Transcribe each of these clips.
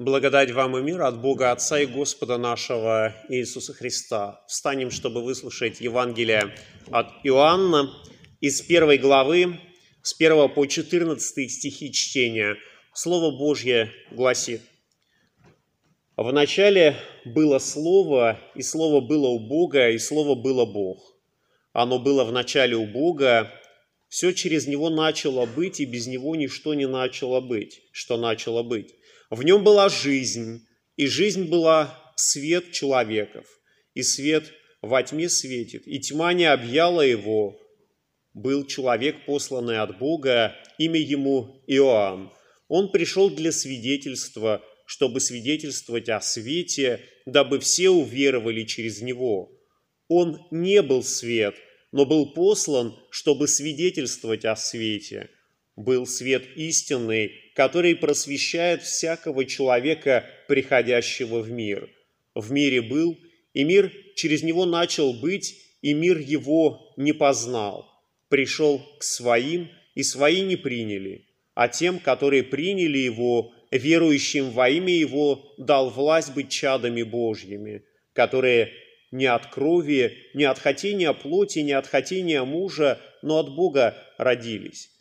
Благодать вам и мир от Бога Отца и Господа нашего Иисуса Христа. Встанем, чтобы выслушать Евангелие от Иоанна из первой главы, с 1 по 14 стихи чтения. Слово Божье гласит. В начале было Слово, и Слово было у Бога, и Слово было Бог. Оно было в начале у Бога, все через Него начало быть, и без Него ничто не начало быть, что начало быть. В нем была жизнь, и жизнь была свет человеков, и свет во тьме светит, и тьма не объяла его. Был человек, посланный от Бога, имя ему Иоанн. Он пришел для свидетельства, чтобы свидетельствовать о свете, дабы все уверовали через него. Он не был свет, но был послан, чтобы свидетельствовать о свете. Был свет истинный, который просвещает всякого человека, приходящего в мир. В мире был, и мир через него начал быть, и мир его не познал. Пришел к своим, и свои не приняли, а тем, которые приняли его, верующим во имя его, дал власть быть чадами Божьими, которые не от крови, не от хотения плоти, не от хотения мужа, но от Бога родились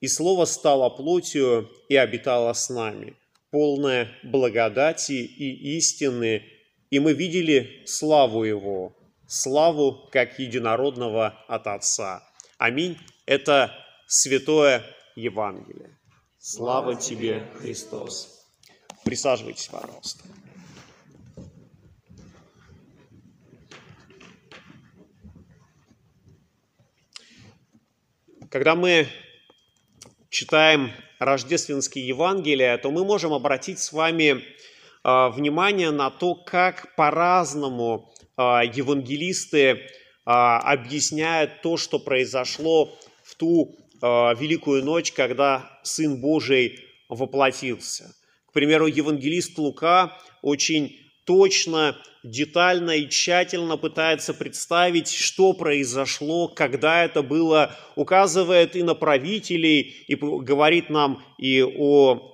и Слово стало плотью и обитало с нами, полное благодати и истины, и мы видели славу Его, славу как единородного от Отца. Аминь. Это святое Евангелие. Слава тебе, Христос. Присаживайтесь, пожалуйста. Когда мы читаем рождественские Евангелия, то мы можем обратить с вами а, внимание на то, как по-разному а, евангелисты а, объясняют то, что произошло в ту великую ночь, когда Сын Божий воплотился. К примеру, евангелист Лука очень точно, детально и тщательно пытается представить, что произошло, когда это было, указывает и на правителей, и говорит нам и о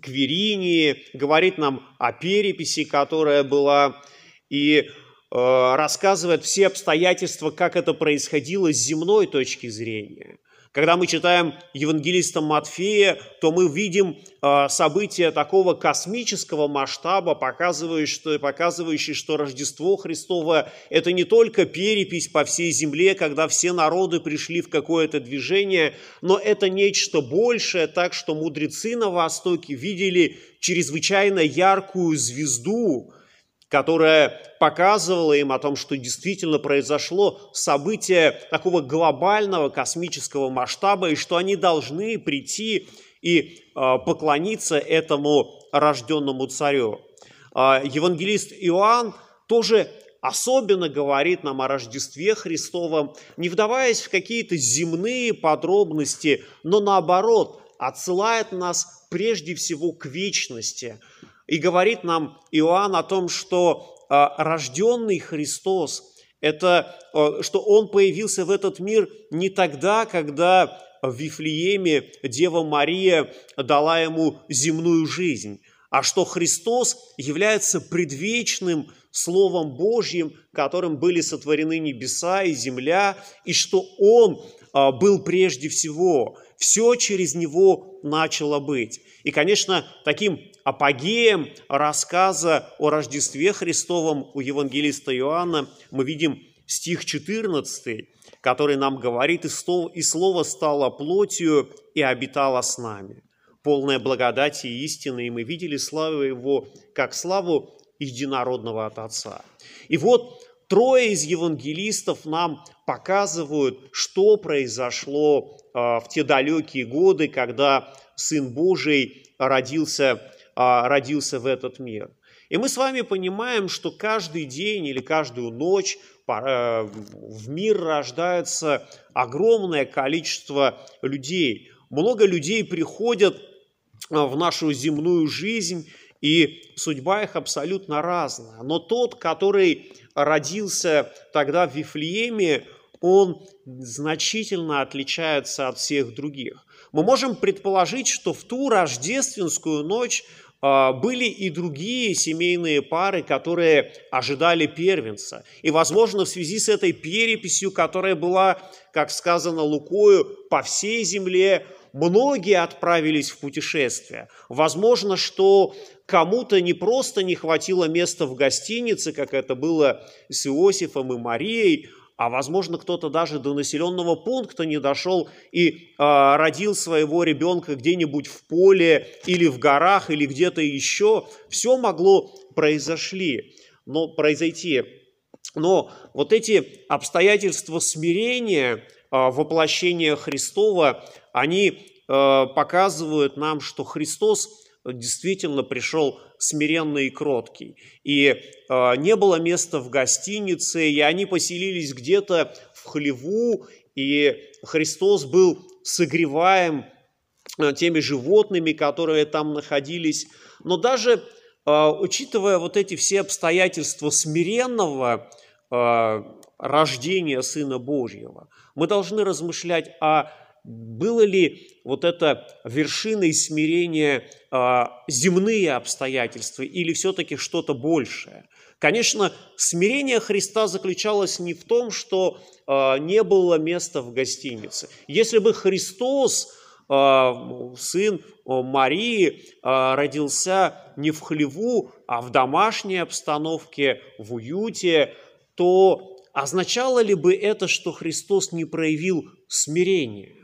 Кверинии, говорит нам о переписи, которая была, и э, рассказывает все обстоятельства, как это происходило с земной точки зрения – когда мы читаем Евангелиста Матфея, то мы видим э, события такого космического масштаба, показывающие показывающие, что Рождество Христово – это не только перепись по всей земле, когда все народы пришли в какое-то движение, но это нечто большее, так что мудрецы на Востоке видели чрезвычайно яркую звезду, которая показывала им о том, что действительно произошло событие такого глобального космического масштаба, и что они должны прийти и а, поклониться этому рожденному царю. А, евангелист Иоанн тоже особенно говорит нам о Рождестве Христовом, не вдаваясь в какие-то земные подробности, но наоборот, отсылает нас прежде всего к вечности – и говорит нам Иоанн о том, что а, рожденный Христос, это, а, что Он появился в этот мир не тогда, когда в Вифлееме Дева Мария дала ему земную жизнь, а что Христос является предвечным Словом Божьим, которым были сотворены небеса и земля, и что Он а, был прежде всего. Все через Него начало быть. И, конечно, таким апогеем рассказа о Рождестве Христовом у евангелиста Иоанна мы видим стих 14, который нам говорит, «И слово, стало плотью и обитало с нами». Полная благодати и истины, и мы видели славу Его, как славу единородного от Отца. И вот трое из евангелистов нам показывают, что произошло в те далекие годы, когда Сын Божий родился а, родился в этот мир. И мы с вами понимаем, что каждый день или каждую ночь э, в мир рождается огромное количество людей. Много людей приходят э, в нашу земную жизнь, и судьба их абсолютно разная. Но тот, который родился тогда в Вифлееме, он значительно отличается от всех других. Мы можем предположить, что в ту рождественскую ночь а, были и другие семейные пары, которые ожидали первенца. И, возможно, в связи с этой переписью, которая была, как сказано Лукою, по всей земле, многие отправились в путешествие. Возможно, что кому-то не просто не хватило места в гостинице, как это было с Иосифом и Марией, а возможно кто-то даже до населенного пункта не дошел и э, родил своего ребенка где-нибудь в поле или в горах или где-то еще. Все могло произошли, но произойти. Но вот эти обстоятельства смирения, э, воплощения Христова, они э, показывают нам, что Христос действительно пришел смиренный и кроткий. И э, не было места в гостинице, и они поселились где-то в хлеву, и Христос был согреваем э, теми животными, которые там находились. Но даже э, учитывая вот эти все обстоятельства смиренного э, рождения Сына Божьего, мы должны размышлять о было ли вот это вершиной смирения а, земные обстоятельства или все-таки что-то большее? Конечно, смирение Христа заключалось не в том, что а, не было места в гостинице. Если бы Христос, а, сын Марии, родился не в хлеву, а в домашней обстановке, в уюте, то означало ли бы это, что Христос не проявил смирение?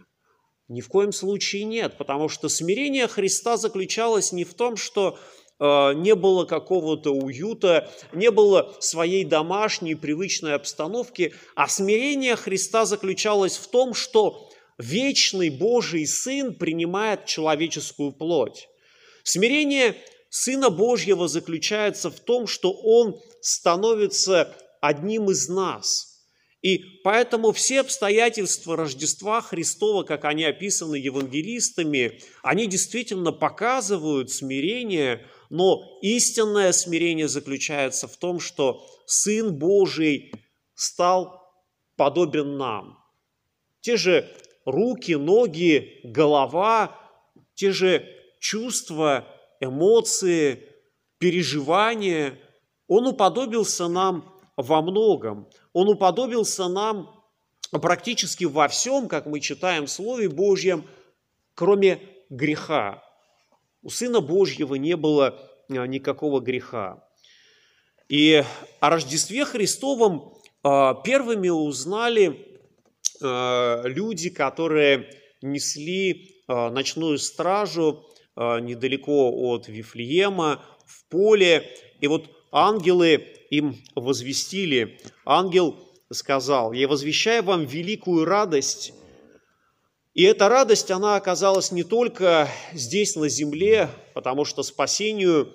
Ни в коем случае нет, потому что смирение Христа заключалось не в том, что э, не было какого-то уюта, не было своей домашней привычной обстановки, а смирение Христа заключалось в том, что вечный Божий Сын принимает человеческую плоть. Смирение Сына Божьего заключается в том, что Он становится одним из нас – и поэтому все обстоятельства Рождества Христова, как они описаны евангелистами, они действительно показывают смирение, но истинное смирение заключается в том, что Сын Божий стал подобен нам. Те же руки, ноги, голова, те же чувства, эмоции, переживания. Он уподобился нам во многом. Он уподобился нам практически во всем, как мы читаем в Слове Божьем, кроме греха. У Сына Божьего не было а, никакого греха. И о Рождестве Христовом а, первыми узнали а, люди, которые несли ночную стражу недалеко от Вифлеема, в поле. И вот ангелы им возвестили, ангел сказал, «Я возвещаю вам великую радость». И эта радость, она оказалась не только здесь, на земле, потому что спасению,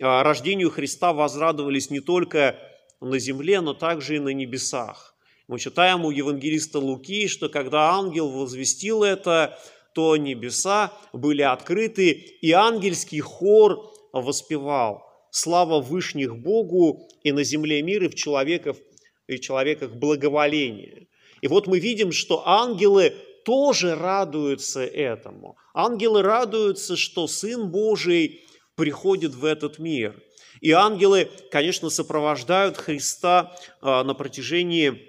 а, рождению Христа возрадовались не только на земле, но также и на небесах. Мы читаем у евангелиста Луки, что когда ангел возвестил это, то небеса были открыты, и ангельский хор воспевал слава Вышних Богу и на земле мир, и в человеков, и в человеках благоволение. И вот мы видим, что ангелы тоже радуются этому. Ангелы радуются, что Сын Божий приходит в этот мир. И ангелы, конечно, сопровождают Христа а, на протяжении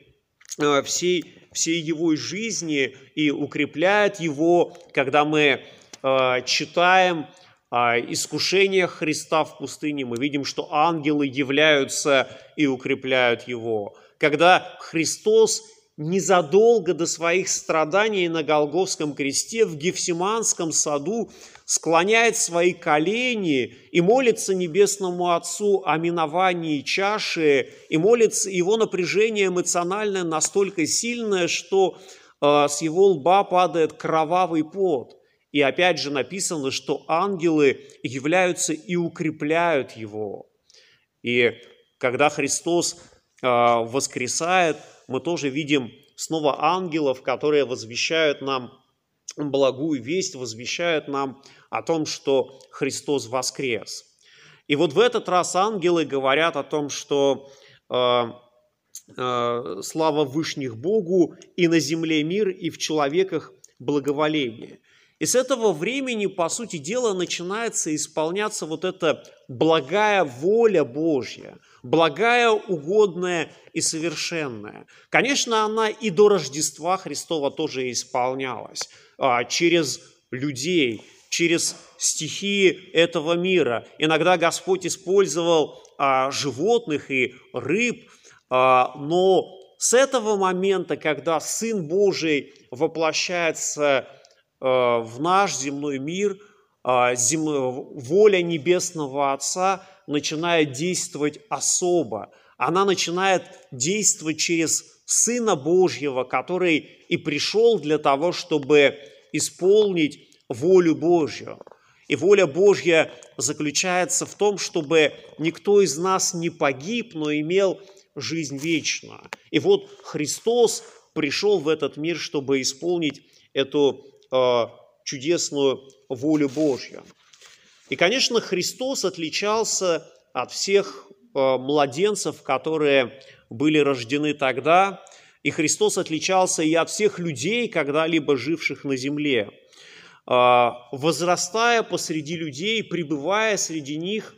а, всей, всей его жизни и укрепляют его, когда мы а, читаем искушениях Христа в пустыне мы видим, что ангелы являются и укрепляют его. Когда Христос незадолго до своих страданий на Голговском кресте в Гефсиманском саду склоняет свои колени и молится Небесному Отцу о миновании чаши, и молится, его напряжение эмоциональное настолько сильное, что э, с его лба падает кровавый пот. И опять же написано, что ангелы являются и укрепляют его. И когда Христос а, воскресает, мы тоже видим снова ангелов, которые возвещают нам благую весть, возвещают нам о том, что Христос воскрес. И вот в этот раз ангелы говорят о том, что э, э, слава Вышних Богу и на земле мир, и в человеках благоволение. И с этого времени, по сути дела, начинается исполняться вот эта благая воля Божья, благая, угодная и совершенная. Конечно, она и до Рождества Христова тоже исполнялась а, через людей, через стихии этого мира. Иногда Господь использовал а, животных и рыб, а, но с этого момента, когда Сын Божий воплощается в наш земной мир а, воля Небесного Отца начинает действовать особо. Она начинает действовать через Сына Божьего, который и пришел для того, чтобы исполнить волю Божью. И воля Божья заключается в том, чтобы никто из нас не погиб, но имел жизнь вечную. И вот Христос пришел в этот мир, чтобы исполнить эту Э, чудесную волю Божью. И, конечно, Христос отличался от всех э, младенцев, которые были рождены тогда, и Христос отличался и от всех людей, когда-либо живших на земле. Э, возрастая посреди людей, пребывая среди них,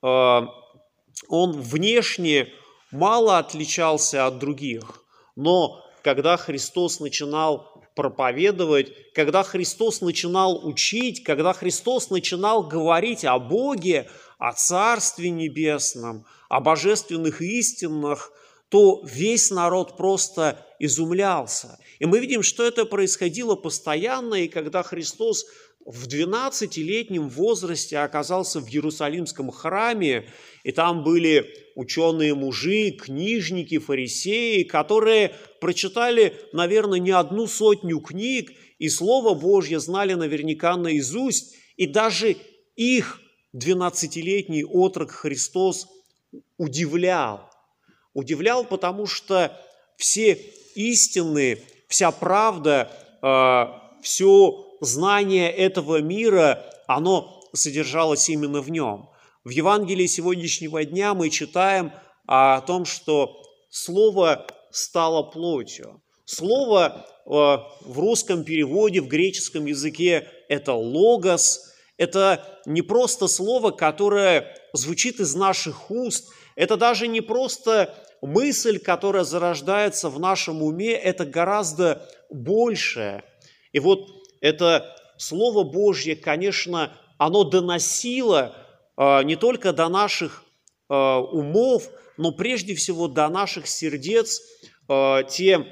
он внешне мало отличался от других, но когда Христос начинал проповедовать, когда Христос начинал учить, когда Христос начинал говорить о Боге, о Царстве Небесном, о божественных истинах, то весь народ просто изумлялся. И мы видим, что это происходило постоянно, и когда Христос в 12-летнем возрасте оказался в Иерусалимском храме, и там были ученые мужи, книжники, фарисеи, которые прочитали, наверное, не одну сотню книг, и Слово Божье знали наверняка наизусть, и даже их 12-летний отрок Христос удивлял. Удивлял, потому что все истины, вся правда, э, все знание этого мира, оно содержалось именно в нем. В Евангелии сегодняшнего дня мы читаем о том, что Слово стало плотью. Слово э, в русском переводе, в греческом языке – это «логос», это не просто слово, которое звучит из наших уст, это даже не просто мысль, которая зарождается в нашем уме, это гораздо большее. И вот это Слово Божье, конечно, оно доносило э, не только до наших э, умов, но прежде всего до наших сердец э, те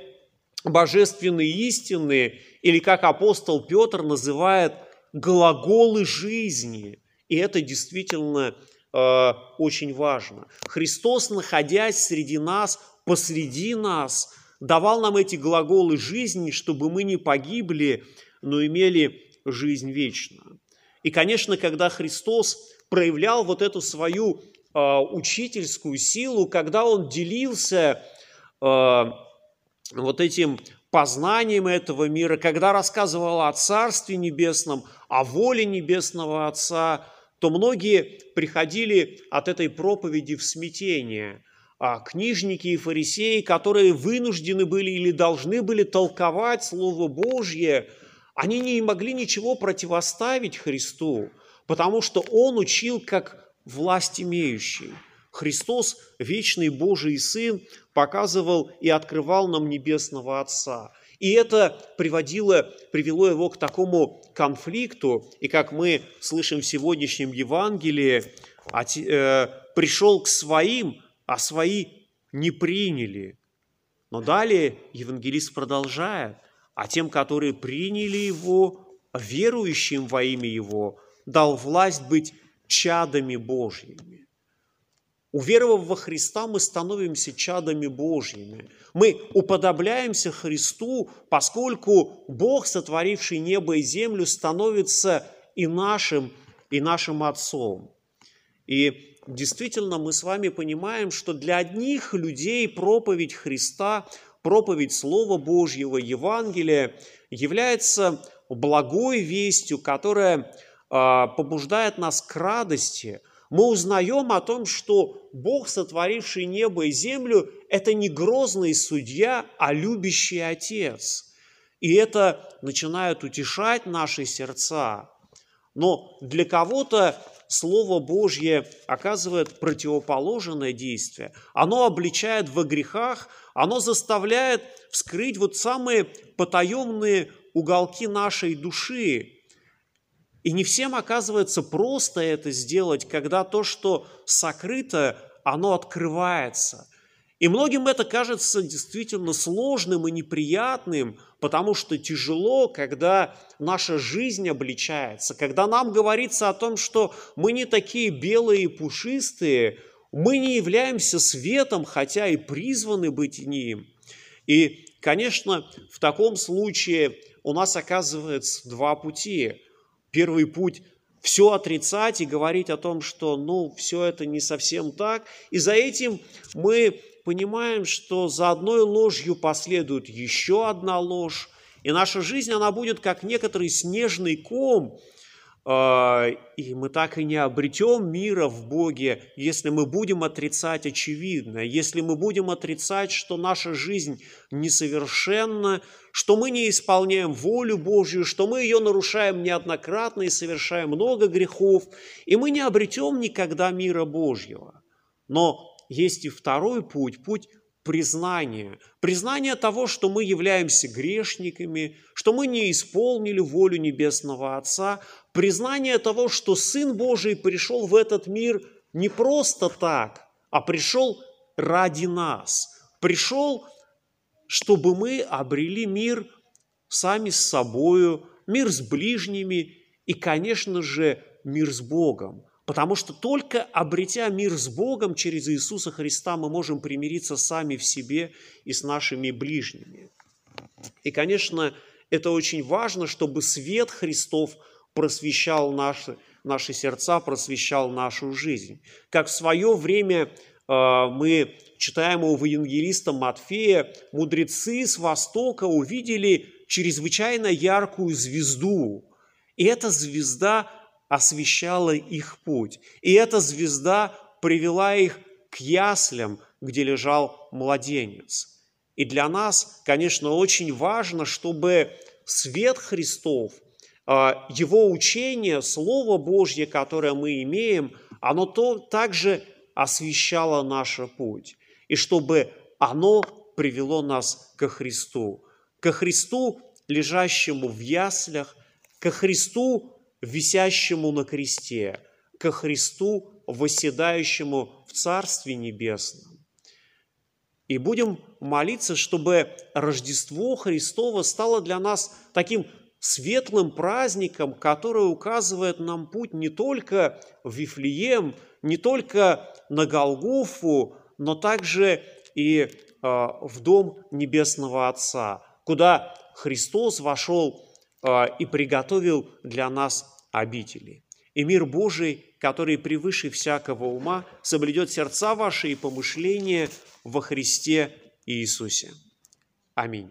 божественные истины, или как апостол Петр называет, глаголы жизни. И это действительно очень важно. Христос, находясь среди нас, посреди нас, давал нам эти глаголы жизни, чтобы мы не погибли, но имели жизнь вечную. И, конечно, когда Христос проявлял вот эту свою э, учительскую силу, когда Он делился э, вот этим познанием этого мира, когда рассказывал о Царстве Небесном, о воле Небесного Отца, то многие приходили от этой проповеди в смятение. А книжники и фарисеи, которые вынуждены были или должны были толковать Слово Божье – они не могли ничего противоставить Христу, потому что Он учил как власть имеющий. Христос, вечный Божий Сын, показывал и открывал нам Небесного Отца. И это приводило, привело его к такому конфликту, и как мы слышим в сегодняшнем Евангелии, э, пришел к своим, а свои не приняли. Но далее евангелист продолжает а тем, которые приняли Его, верующим во имя Его, дал власть быть чадами Божьими. Уверовав во Христа, мы становимся чадами Божьими. Мы уподобляемся Христу, поскольку Бог, сотворивший небо и землю, становится и нашим, и нашим Отцом. И действительно мы с вами понимаем, что для одних людей проповедь Христа проповедь Слова Божьего, Евангелия является благой вестью, которая побуждает нас к радости. Мы узнаем о том, что Бог, сотворивший небо и землю, это не грозный судья, а любящий Отец. И это начинает утешать наши сердца. Но для кого-то Слово Божье оказывает противоположное действие. Оно обличает во грехах, оно заставляет вскрыть вот самые потаенные уголки нашей души. И не всем оказывается просто это сделать, когда то, что сокрыто, оно открывается – и многим это кажется действительно сложным и неприятным, потому что тяжело, когда наша жизнь обличается, когда нам говорится о том, что мы не такие белые и пушистые, мы не являемся светом, хотя и призваны быть ним. И, конечно, в таком случае у нас оказывается два пути. Первый путь все отрицать и говорить о том, что ну, все это не совсем так. И за этим мы понимаем, что за одной ложью последует еще одна ложь, и наша жизнь, она будет как некоторый снежный ком, и мы так и не обретем мира в Боге, если мы будем отрицать очевидное, если мы будем отрицать, что наша жизнь несовершенна, что мы не исполняем волю Божью, что мы ее нарушаем неоднократно и совершаем много грехов, и мы не обретем никогда мира Божьего. Но есть и второй путь, путь признания. Признание того, что мы являемся грешниками, что мы не исполнили волю Небесного Отца. Признание того, что Сын Божий пришел в этот мир не просто так, а пришел ради нас. Пришел, чтобы мы обрели мир сами с собою, мир с ближними и, конечно же, мир с Богом. Потому что только обретя мир с Богом через Иисуса Христа мы можем примириться сами в себе и с нашими ближними. И, конечно, это очень важно, чтобы свет Христов просвещал наши, наши сердца, просвещал нашу жизнь. Как в свое время э, мы читаем у евангелиста Матфея, мудрецы с Востока увидели чрезвычайно яркую звезду. И эта звезда освещала их путь. И эта звезда привела их к яслям, где лежал младенец. И для нас, конечно, очень важно, чтобы свет Христов, его учение, Слово Божье, которое мы имеем, оно то также освещало наш путь. И чтобы оно привело нас ко Христу. Ко Христу, лежащему в яслях, ко Христу, висящему на кресте, ко Христу, восседающему в Царстве Небесном. И будем молиться, чтобы Рождество Христово стало для нас таким светлым праздником, который указывает нам путь не только в Вифлеем, не только на Голгофу, но также и а, в Дом Небесного Отца, куда Христос вошел а, и приготовил для нас обители. И мир Божий, который превыше всякого ума, соблюдет сердца ваши и помышления во Христе Иисусе. Аминь.